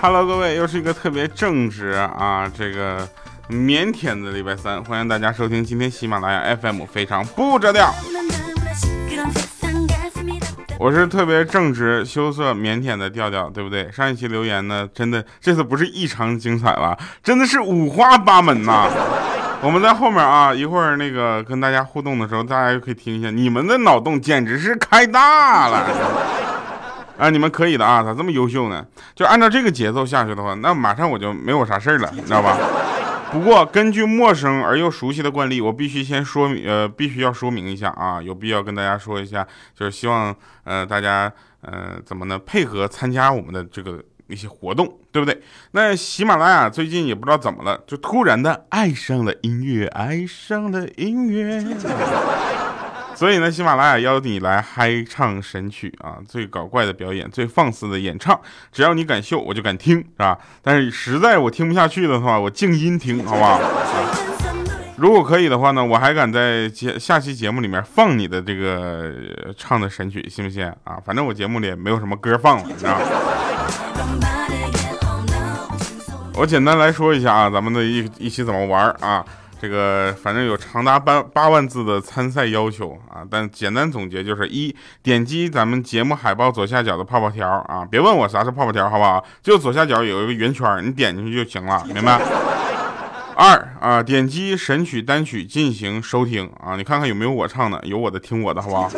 哈，Hello，各位，又是一个特别正直啊，这个腼腆的礼拜三，欢迎大家收听今天喜马拉雅 FM 非常不着调。我是特别正直、羞涩、腼腆的调调，对不对？上一期留言呢，真的这次不是异常精彩了，真的是五花八门呐。我们在后面啊，一会儿那个跟大家互动的时候，大家就可以听一下，你们的脑洞简直是开大了啊！你们可以的啊，咋这么优秀呢？就按照这个节奏下去的话，那马上我就没有啥事儿了，你知道吧？不过根据陌生而又熟悉的惯例，我必须先说，呃，必须要说明一下啊，有必要跟大家说一下，就是希望呃大家呃怎么呢配合参加我们的这个。一些活动，对不对？那喜马拉雅最近也不知道怎么了，就突然的爱上了音乐，爱上了音乐。所以呢，喜马拉雅邀你来嗨唱神曲啊，最搞怪的表演，最放肆的演唱，只要你敢秀，我就敢听，是吧？但是实在我听不下去的话，我静音听，好不好？如果可以的话呢，我还敢在节下期节目里面放你的这个唱的神曲，信不信啊？反正我节目里也没有什么歌放了，你知道。我简单来说一下啊，咱们的一一起怎么玩啊？这个反正有长达八八万字的参赛要求啊，但简单总结就是一点击咱们节目海报左下角的泡泡条啊，别问我啥是泡泡条，好不好？就左下角有一个圆圈，你点进去就行了，明白？二啊，点击神曲单曲进行收听啊，你看看有没有我唱的，有我的听我的，好不好？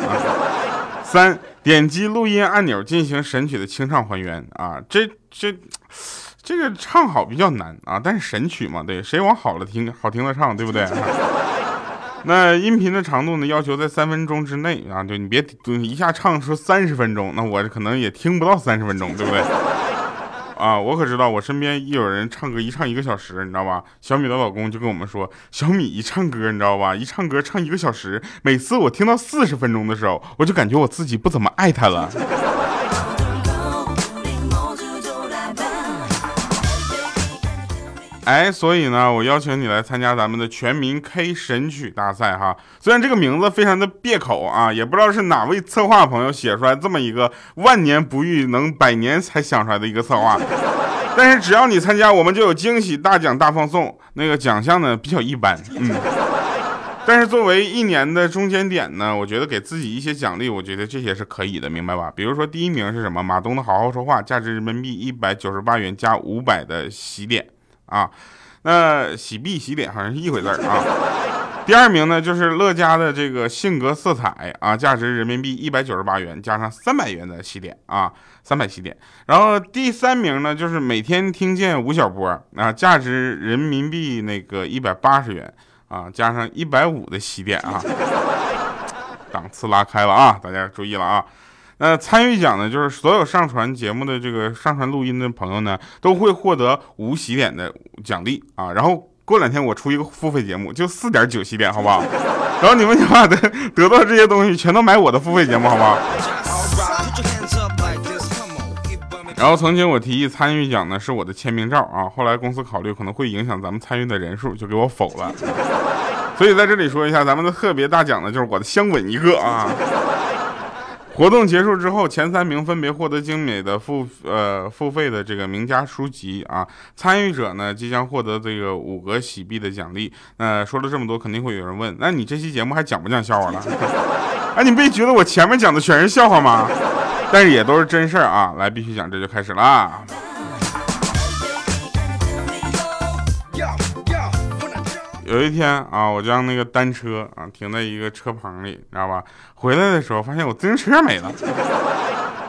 三，点击录音按钮进行神曲的清唱还原啊，这这。这个唱好比较难啊，但是神曲嘛，对，谁往好了听，好听的唱，对不对？那音频的长度呢，要求在三分钟之内啊，就你别一下唱出三十分钟，那我可能也听不到三十分钟，对不对？啊，我可知道，我身边一有人唱歌一唱一个小时，你知道吧？小米的老公就跟我们说，小米一唱歌，你知道吧？一唱歌唱一个小时，每次我听到四十分钟的时候，我就感觉我自己不怎么爱他了。哎，所以呢，我邀请你来参加咱们的全民 K 神曲大赛哈。虽然这个名字非常的别口啊，也不知道是哪位策划朋友写出来这么一个万年不遇能百年才想出来的一个策划，但是只要你参加，我们就有惊喜大奖大放送。那个奖项呢比较一般，嗯，但是作为一年的中间点呢，我觉得给自己一些奖励，我觉得这些是可以的，明白吧？比如说第一名是什么？马东的好好说话，价值人民币一百九十八元加五百的洗脸。啊，那洗币洗脸好像是一回事儿啊。第二名呢，就是乐嘉的这个性格色彩啊，价值人民币一百九十八元，加上三百元的洗脸啊，三百洗脸。然后第三名呢，就是每天听见吴晓波啊，价值人民币那个一百八十元啊，加上一百五的洗脸啊，档次拉开了啊，大家注意了啊。那参与奖呢，就是所有上传节目的这个上传录音的朋友呢，都会获得无洗脸的奖励啊。然后过两天我出一个付费节目，就四点九洗脸，好不好？然后你们就把得得到这些东西，全都买我的付费节目，好不好？然后曾经我提议参与奖呢是我的签名照啊，后来公司考虑可能会影响咱们参与的人数，就给我否了。所以在这里说一下，咱们的特别大奖呢，就是我的香吻一个啊。活动结束之后，前三名分别获得精美的付呃付费的这个名家书籍啊。参与者呢即将获得这个五个喜币的奖励。那说了这么多，肯定会有人问，那你这期节目还讲不讲笑话了？哎，你不觉得我前面讲的全是笑话吗？但是也都是真事儿啊。来，必须讲，这就开始啦。有一天啊，我将那个单车啊停在一个车棚里，你知道吧？回来的时候发现我自行车没了。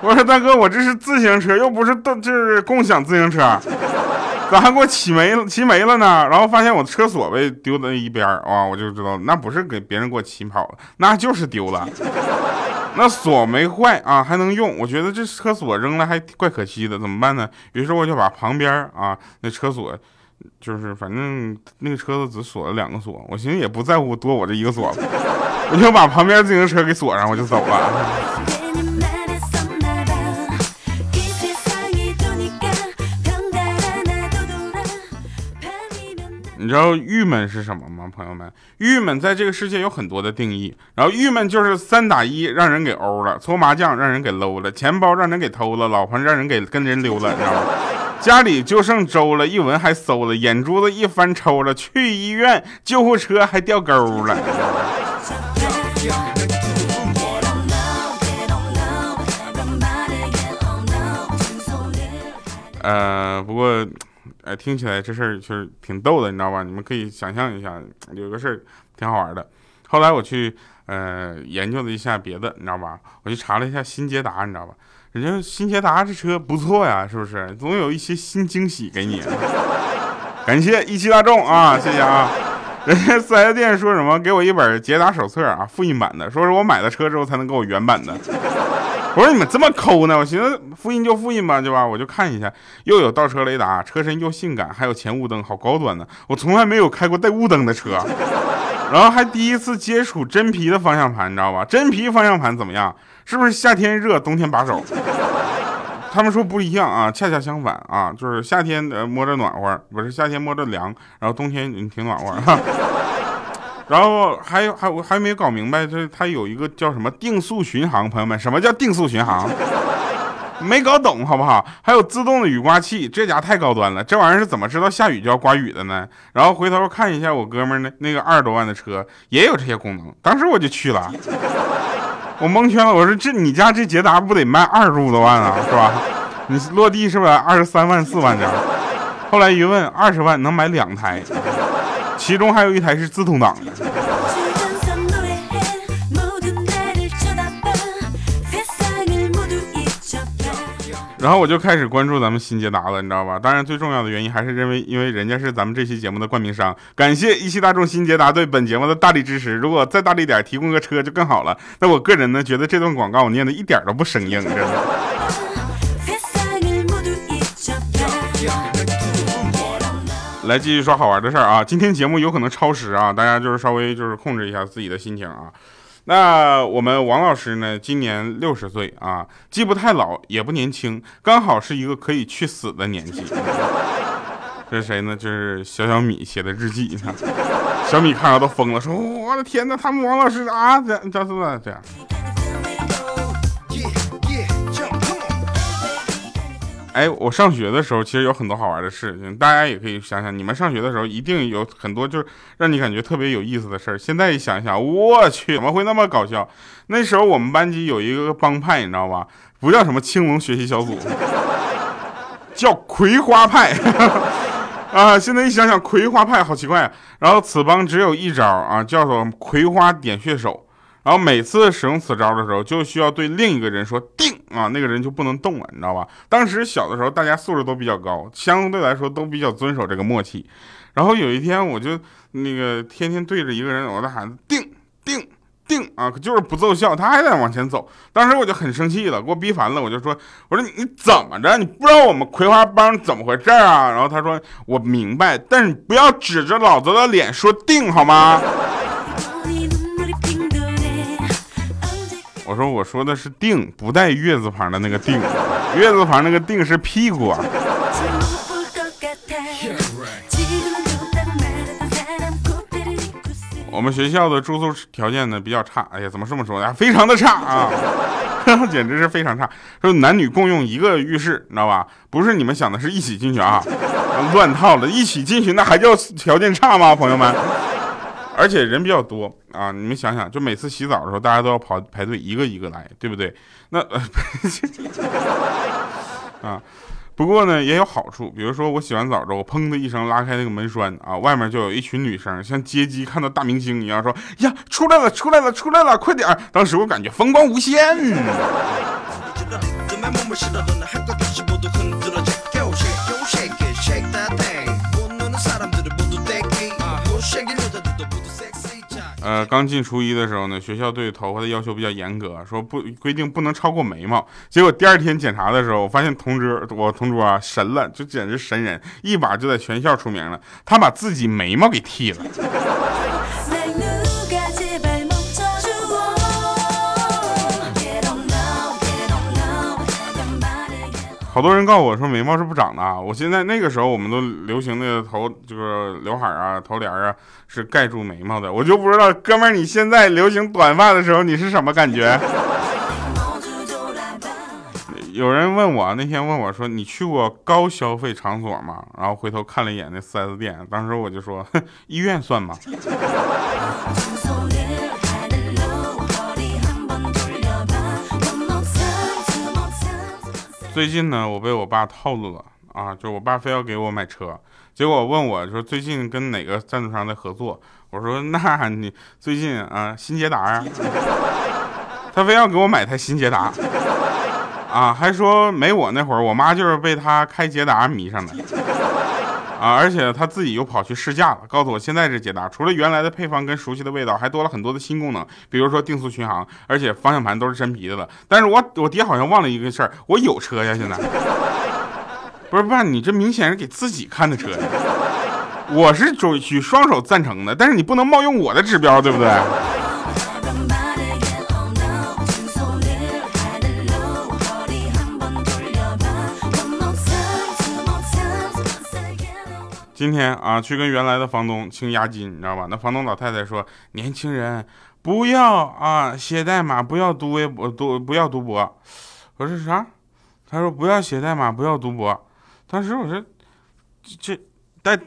我说大哥，我这是自行车，又不是都就是共享自行车，咋还给我骑没了？骑没了呢？然后发现我车锁被丢在一边儿，哇，我就知道那不是给别人给我骑跑了，那就是丢了。那锁没坏啊，还能用。我觉得这车锁扔了还怪可惜的，怎么办呢？于是我就把旁边啊那车锁。就是反正那个车子只锁了两个锁，我寻思也不在乎多我这一个锁，我就把旁边自行车给锁上，我就走了。你知道郁闷是什么吗，朋友们？郁闷在这个世界有很多的定义，然后郁闷就是三打一让人给欧了，搓麻将让人给搂了，钱包让人给偷了，老婆让人给跟人溜了，你知道吗？家里就剩粥了，一闻还馊了，眼珠子一翻抽了，去医院救护车还掉沟了。呃，不过，哎，听起来这事儿就是挺逗的，你知道吧？你们可以想象一下，有个事儿挺好玩的。后来我去呃研究了一下别的，你知道吧？我去查了一下新捷达，你知道吧？人家新捷达这车不错呀，是不是？总有一些新惊喜给你。感谢一汽大众啊，谢谢啊。人家四 S 店说什么？给我一本捷达手册啊，复印版的，说是我买了车之后才能给我原版的。我说你们这么抠呢？我寻思复印就复印吧，对吧？我就看一下，又有倒车雷达，车身又性感，还有前雾灯，好高端呢。我从来没有开过带雾灯的车，然后还第一次接触真皮的方向盘，你知道吧？真皮方向盘怎么样？是不是夏天热，冬天把手？他们说不一样啊，恰恰相反啊，就是夏天呃摸着暖和，不是夏天摸着凉，然后冬天挺暖和。然后还有还我还没搞明白，这它有一个叫什么定速巡航，朋友们，什么叫定速巡航？没搞懂好不好？还有自动的雨刮器，这家太高端了，这玩意儿是怎么知道下雨就要刮雨的呢？然后回头看一下我哥们儿那那个二十多万的车也有这些功能，当时我就去了，我蒙圈了，我说这你家这捷达不得卖二十五多万啊，是吧？你落地是不是二十三万四万的？后来一问，二十万能买两台。其中还有一台是自动挡的，然后我就开始关注咱们新捷达了，你知道吧？当然最重要的原因还是认为，因为人家是咱们这期节目的冠名商，感谢一汽大众新捷达对本节目的大力支持。如果再大力点，提供个车就更好了。那我个人呢，觉得这段广告我念的一点都不生硬，真的。来继续说好玩的事儿啊！今天节目有可能超时啊，大家就是稍微就是控制一下自己的心情啊。那我们王老师呢，今年六十岁啊，既不太老也不年轻，刚好是一个可以去死的年纪。这是谁呢？这是小小米写的日记。小米看到都疯了，说：“我的天哪，他们王老师啊，这这是么这样？”哎，我上学的时候其实有很多好玩的事情，大家也可以想想，你们上学的时候一定有很多就是让你感觉特别有意思的事儿。现在一想想，我去，怎么会那么搞笑？那时候我们班级有一个帮派，你知道吧？不叫什么青龙学习小组，叫葵花派 啊！现在一想想，葵花派好奇怪啊。然后此帮只有一招啊，叫做葵花点穴手。然后每次使用此招的时候，就需要对另一个人说定啊，那个人就不能动了，你知道吧？当时小的时候，大家素质都比较高，相对来说都比较遵守这个默契。然后有一天，我就那个天天对着一个人，我在喊定定定啊，可就是不奏效，他还在往前走。当时我就很生气了，给我逼烦了，我就说，我说你你怎么着？你不知道我们葵花帮怎么回事啊？然后他说我明白，但是你不要指着老子的脸说定好吗？我说我说的是腚，不带月字旁的那个腚，月字旁那个腚是屁股啊。我们学校的住宿条件呢比较差，哎呀，怎么这么说呢？非常的差啊，简直是非常差。说男女共用一个浴室，你知道吧？不是你们想的是一起进去啊，乱套了。一起进去那还叫条件差吗，朋友们？而且人比较多啊，你们想想，就每次洗澡的时候，大家都要跑排队，一个一个来，对不对？那 啊，不过呢也有好处，比如说我洗完澡之后，砰的一声拉开那个门栓啊，外面就有一群女生像接机看到大明星一样说呀出来了出来了出来了，快点！当时我感觉风光无限。呃，刚进初一的时候呢，学校对头发的要求比较严格，说不规定不能超过眉毛。结果第二天检查的时候，我发现同桌，我同桌啊神了，就简直神人，一把就在全校出名了。他把自己眉毛给剃了。好多人告诉我说眉毛是不长的啊！我现在那个时候我们都流行的头就是刘海啊、头帘啊是盖住眉毛的，我就不知道哥们儿你现在流行短发的时候你是什么感觉？有人问我那天问我说你去过高消费场所吗？然后回头看了一眼那 4S 店，当时我就说医院算吗？最近呢，我被我爸套路了啊！就我爸非要给我买车，结果问我说最近跟哪个赞助商在合作？我说那你最近啊，新捷达呀，他非要给我买台新捷达啊，还说没我那会儿，我妈就是被他开捷达迷上的。啊！而且他自己又跑去试驾了，告诉我现在这捷达除了原来的配方跟熟悉的味道，还多了很多的新功能，比如说定速巡航，而且方向盘都是真皮的了。但是我我爹好像忘了一个事儿，我有车呀，现在不是爸，你这明显是给自己看的车呀。我是举双手赞成的，但是你不能冒用我的指标，对不对？今天啊，去跟原来的房东清押金，你知道吧？那房东老太太说：“年轻人不要啊，写代码不要读微博，读不要读博。”我说啥？他说不要写代码，不要读博。当时我说：“这大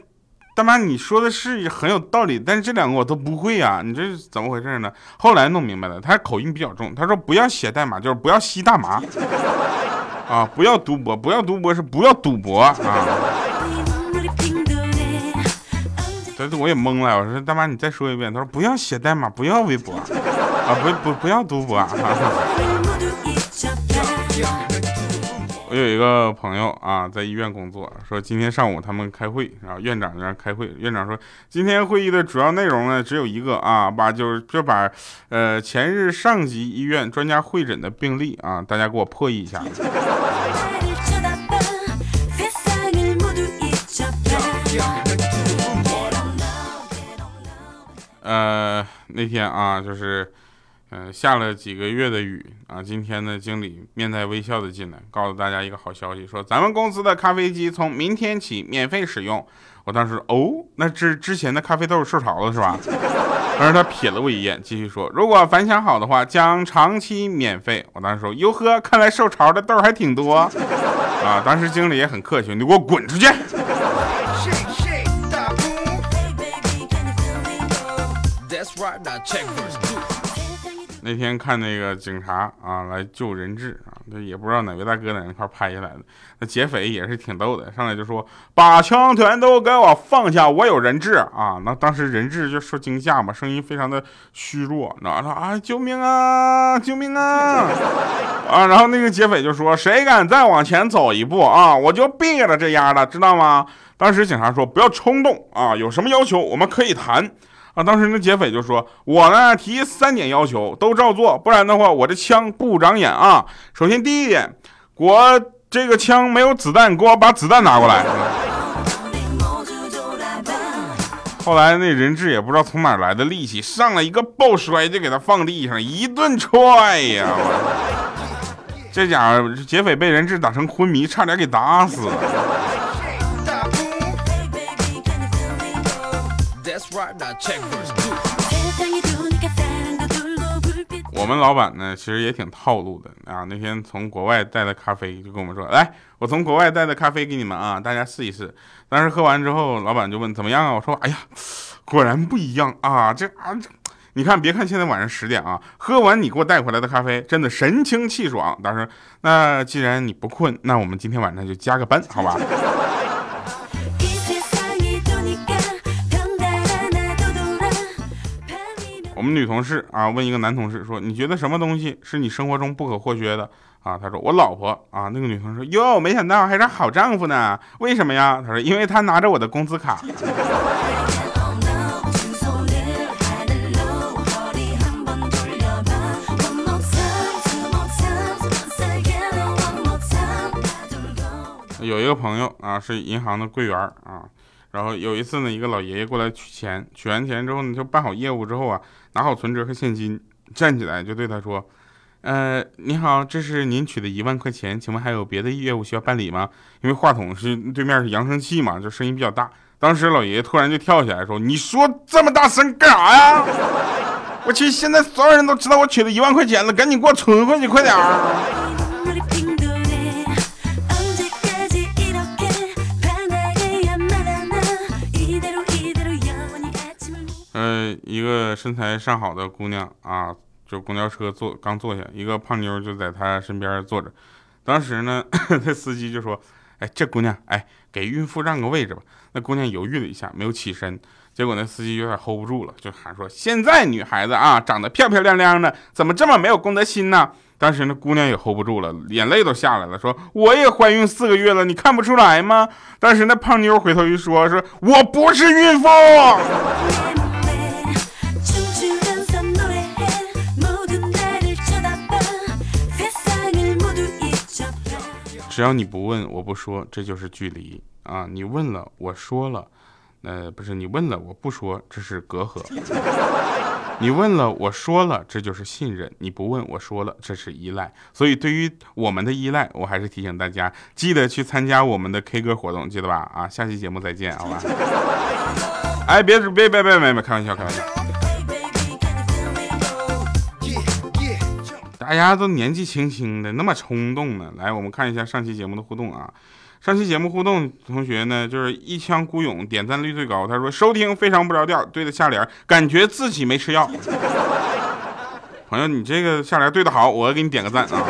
大妈，你说的是很有道理，但是这两个我都不会呀，你这是怎么回事呢？”后来弄明白了，他口音比较重。他说：“不要写代码，就是不要吸大麻啊，不要读博，不要读博是不要赌博啊。”但是我也懵了，我说大妈，你再说一遍。他说不要写代码，不要微博，啊不不不要读博。我有一个朋友啊，在医院工作，说今天上午他们开会，然后院长在那开会，院长说今天会议的主要内容呢只有一个啊，把就是就把呃前日上级医院专家会诊的病例啊，大家给我破译一下。呃，那天啊，就是，嗯，下了几个月的雨啊。今天呢，经理面带微笑的进来，告诉大家一个好消息，说咱们公司的咖啡机从明天起免费使用。我当时哦，那之之前的咖啡豆受潮了是吧？当时他瞥了我一眼，继续说，如果反响好的话，将长期免费。我当时说，哟呵，看来受潮的豆还挺多 啊。当时经理也很客气，你给我滚出去。那天看那个警察啊来救人质啊，这也不知道哪位大哥在那块拍下来的。那劫匪也是挺逗的，上来就说把枪全都给我放下，我有人质啊。那当时人质就受惊吓嘛，声音非常的虚弱，然后啊救命啊救命啊啊！然后那个劫匪就说谁敢再往前走一步啊，我就毙了这丫的，知道吗？当时警察说不要冲动啊，有什么要求我们可以谈。啊！当时那劫匪就说：“我呢提三点要求，都照做，不然的话我这枪不长眼啊！首先第一点，我这个枪没有子弹，给我把子弹拿过来。”后来那人质也不知道从哪来的力气，上来一个抱摔就给他放地上，一顿踹呀！这家伙劫匪被人质打成昏迷，差点给打死了。我们老板呢，其实也挺套路的啊。那天从国外带的咖啡，就跟我们说：“来，我从国外带的咖啡给你们啊，大家试一试。”当时喝完之后，老板就问：“怎么样啊？”我说：“哎呀，果然不一样啊！这啊，你看，别看现在晚上十点啊，喝完你给我带回来的咖啡，真的神清气爽。”当时，那既然你不困，那我们今天晚上就加个班，好吧？我们女同事啊问一个男同事说：“你觉得什么东西是你生活中不可或缺的？”啊，他说：“我老婆。”啊，那个女同事说：“哟，没想到还是好丈夫呢？为什么呀？”他说：“因为他拿着我的工资卡。”有一个朋友啊是银行的柜员啊，然后有一次呢，一个老爷爷过来取钱，取完钱之后呢，就办好业务之后啊。拿好存折和现金，站起来就对他说：“呃，你好，这是您取的一万块钱，请问还有别的业务需要办理吗？因为话筒是对面是扬声器嘛，就声音比较大。当时老爷爷突然就跳起来说：“你说这么大声干啥呀？我去，现在所有人都知道我取了一万块钱了，赶紧给我存回去，快点儿！”呃，一个身材上好的姑娘啊。就公交车坐刚坐下，一个胖妞就在她身边坐着。当时呢，那司机就说：“哎，这姑娘，哎，给孕妇让个位置吧。”那姑娘犹豫了一下，没有起身。结果那司机有点 hold 不住了，就喊说：“现在女孩子啊，长得漂漂亮亮的，怎么这么没有公德心呢？”当时那姑娘也 hold 不住了，眼泪都下来了，说：“我也怀孕四个月了，你看不出来吗？”当时那胖妞回头一说：“说我不是孕妇。”只要你不问，我不说，这就是距离啊！你问了，我说了，呃，不是你问了，我不说，这是隔阂。你问了，我说了，这就是信任；你不问，我说了，这是依赖。所以，对于我们的依赖，我还是提醒大家，记得去参加我们的 K 歌活动，记得吧？啊，下期节目再见，好吧？哎，别别别别别别，开玩笑，开玩笑。大家都年纪轻轻的，那么冲动呢？来，我们看一下上期节目的互动啊。上期节目互动同学呢，就是一腔孤勇，点赞率最高。他说收听非常不着调，对的下联，感觉自己没吃药。朋友，你这个下联对的好，我给你点个赞啊。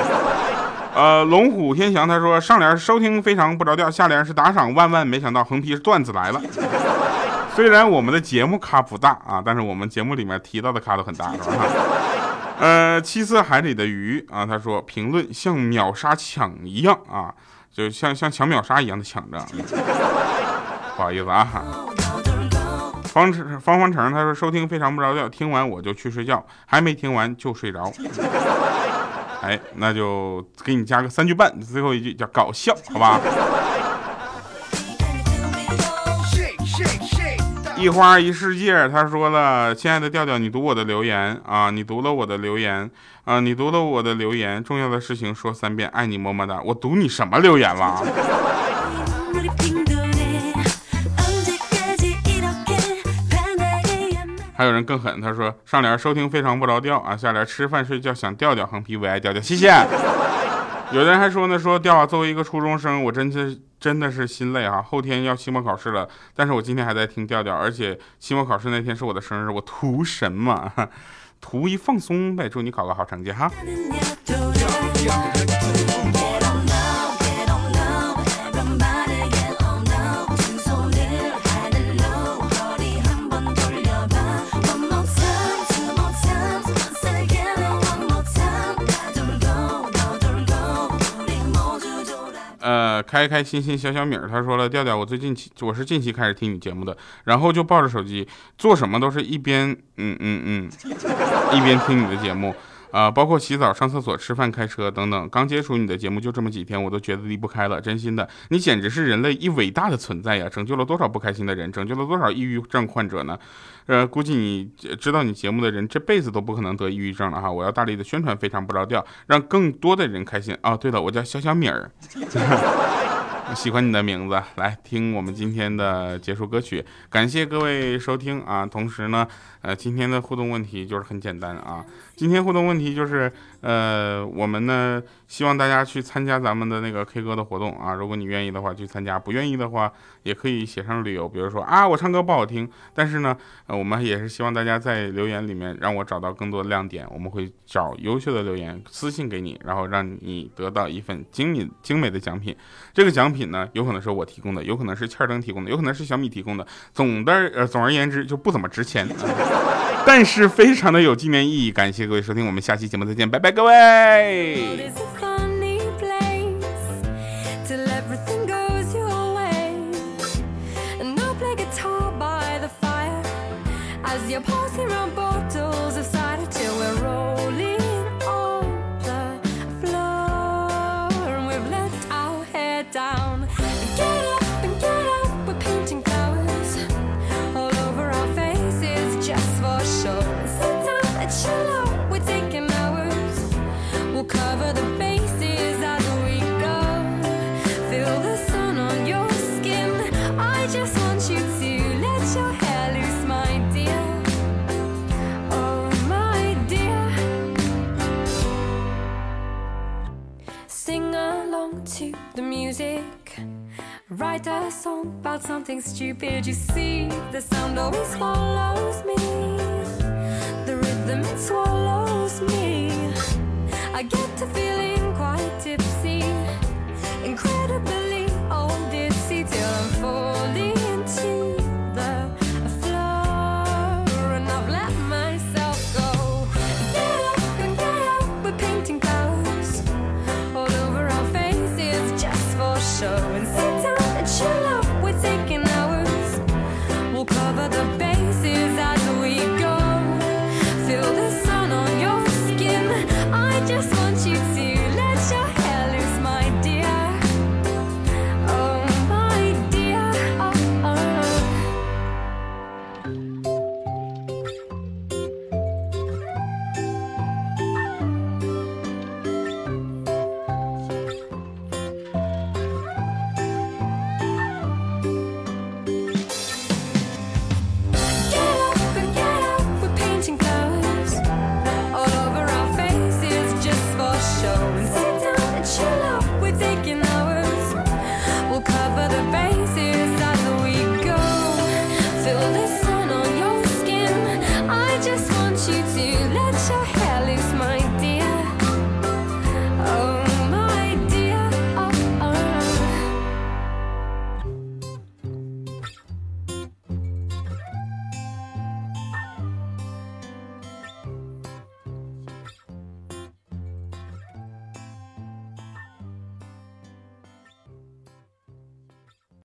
呃，龙虎天翔他说上联收听非常不着调，下联是打赏万万没想到横批是段子来了。虽然我们的节目咖不大啊，但是我们节目里面提到的咖都很大，是吧？呃，七色海里的鱼啊，他说评论像秒杀抢一样啊，就像像抢秒杀一样的抢着，不好意思啊。方程方方程他说收听非常不着调，听完我就去睡觉，还没听完就睡着。哎，那就给你加个三句半，最后一句叫搞笑，好吧？一花一世界，他说了，亲爱的调调，你读我的留言啊，你读了我的留言啊，你读了我的留言，重要的事情说三遍，爱你么么哒。我读你什么留言了？还有人更狠，他说上联收听非常不着调啊，下联吃饭睡觉想调调，横批为爱调调，谢谢。有人还说呢，说调啊，作为一个初中生，我真是。真的是心累啊！后天要期末考试了，但是我今天还在听调调，而且期末考试那天是我的生日，我图什么？图一放松呗！祝你考个好成绩哈！开开心心小小米儿，他说了，调调，我最近期我是近期开始听你节目的，然后就抱着手机做什么都是一边嗯嗯嗯，一边听你的节目。啊，包括洗澡、上厕所、吃饭、开车等等。刚接触你的节目就这么几天，我都觉得离不开了。真心的，你简直是人类一伟大的存在呀！拯救了多少不开心的人，拯救了多少抑郁症患者呢？呃，估计你知道你节目的人这辈子都不可能得抑郁症了哈！我要大力的宣传，非常不着调，让更多的人开心啊！对了，我叫小小米儿。喜欢你的名字，来听我们今天的结束歌曲。感谢各位收听啊！同时呢，呃，今天的互动问题就是很简单啊。今天互动问题就是，呃，我们呢希望大家去参加咱们的那个 K 歌的活动啊。如果你愿意的话，去参加；不愿意的话，也可以写上理由，比如说啊，我唱歌不好听。但是呢，呃，我们也是希望大家在留言里面让我找到更多的亮点。我们会找优秀的留言私信给你，然后让你得到一份精美精美的奖品。这个奖品呢，有可能是我提供的，有可能是欠灯提供的，有可能是小米提供的。总的呃，总而言之，就不怎么值钱。但是非常的有纪念意义，感谢各位收听，我们下期节目再见，拜拜，各位。something stupid. You see, the sound always follows me. The rhythm it swallows.